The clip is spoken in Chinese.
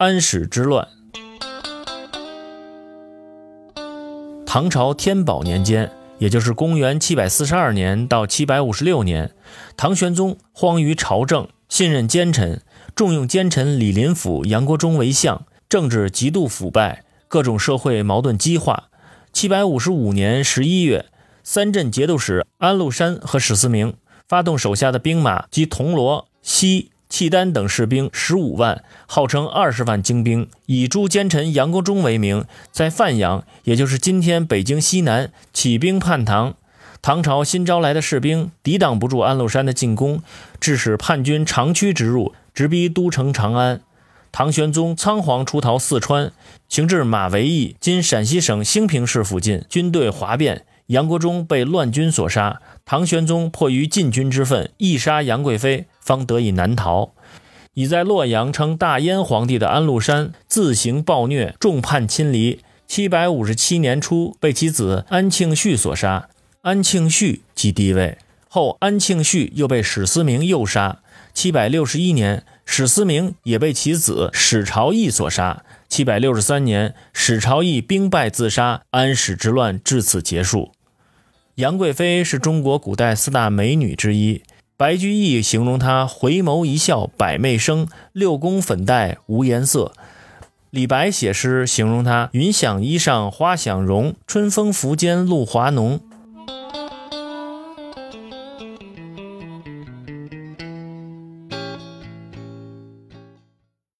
安史之乱。唐朝天宝年间，也就是公元七百四十二年到七百五十六年，唐玄宗荒于朝政，信任奸臣，重用奸臣李林甫、杨国忠为相，政治极度腐败，各种社会矛盾激化。七百五十五年十一月，三镇节度使安禄山和史思明发动手下的兵马及铜锣、锡。契丹等士兵十五万，号称二十万精兵，以诛奸臣杨国忠为名，在范阳，也就是今天北京西南，起兵叛唐。唐朝新招来的士兵抵挡不住安禄山的进攻，致使叛军长驱直入，直逼都城长安。唐玄宗仓皇出逃四川，行至马嵬驿（今陕西省兴平市附近），军队哗变。杨国忠被乱军所杀，唐玄宗迫于禁军之愤，缢杀杨贵妃，方得以南逃。已在洛阳称大燕皇帝的安禄山自行暴虐，众叛亲离。七百五十七年初，被其子安庆绪所杀，安庆绪即帝位。后安庆绪又被史思明诱杀。七百六十一年，史思明也被其子史朝义所杀。七百六十三年，史朝义兵败自杀，安史之乱至此结束。杨贵妃是中国古代四大美女之一。白居易形容他回眸一笑百媚生，六宫粉黛无颜色。李白写诗形容他云想衣裳花想容，春风拂槛露华浓。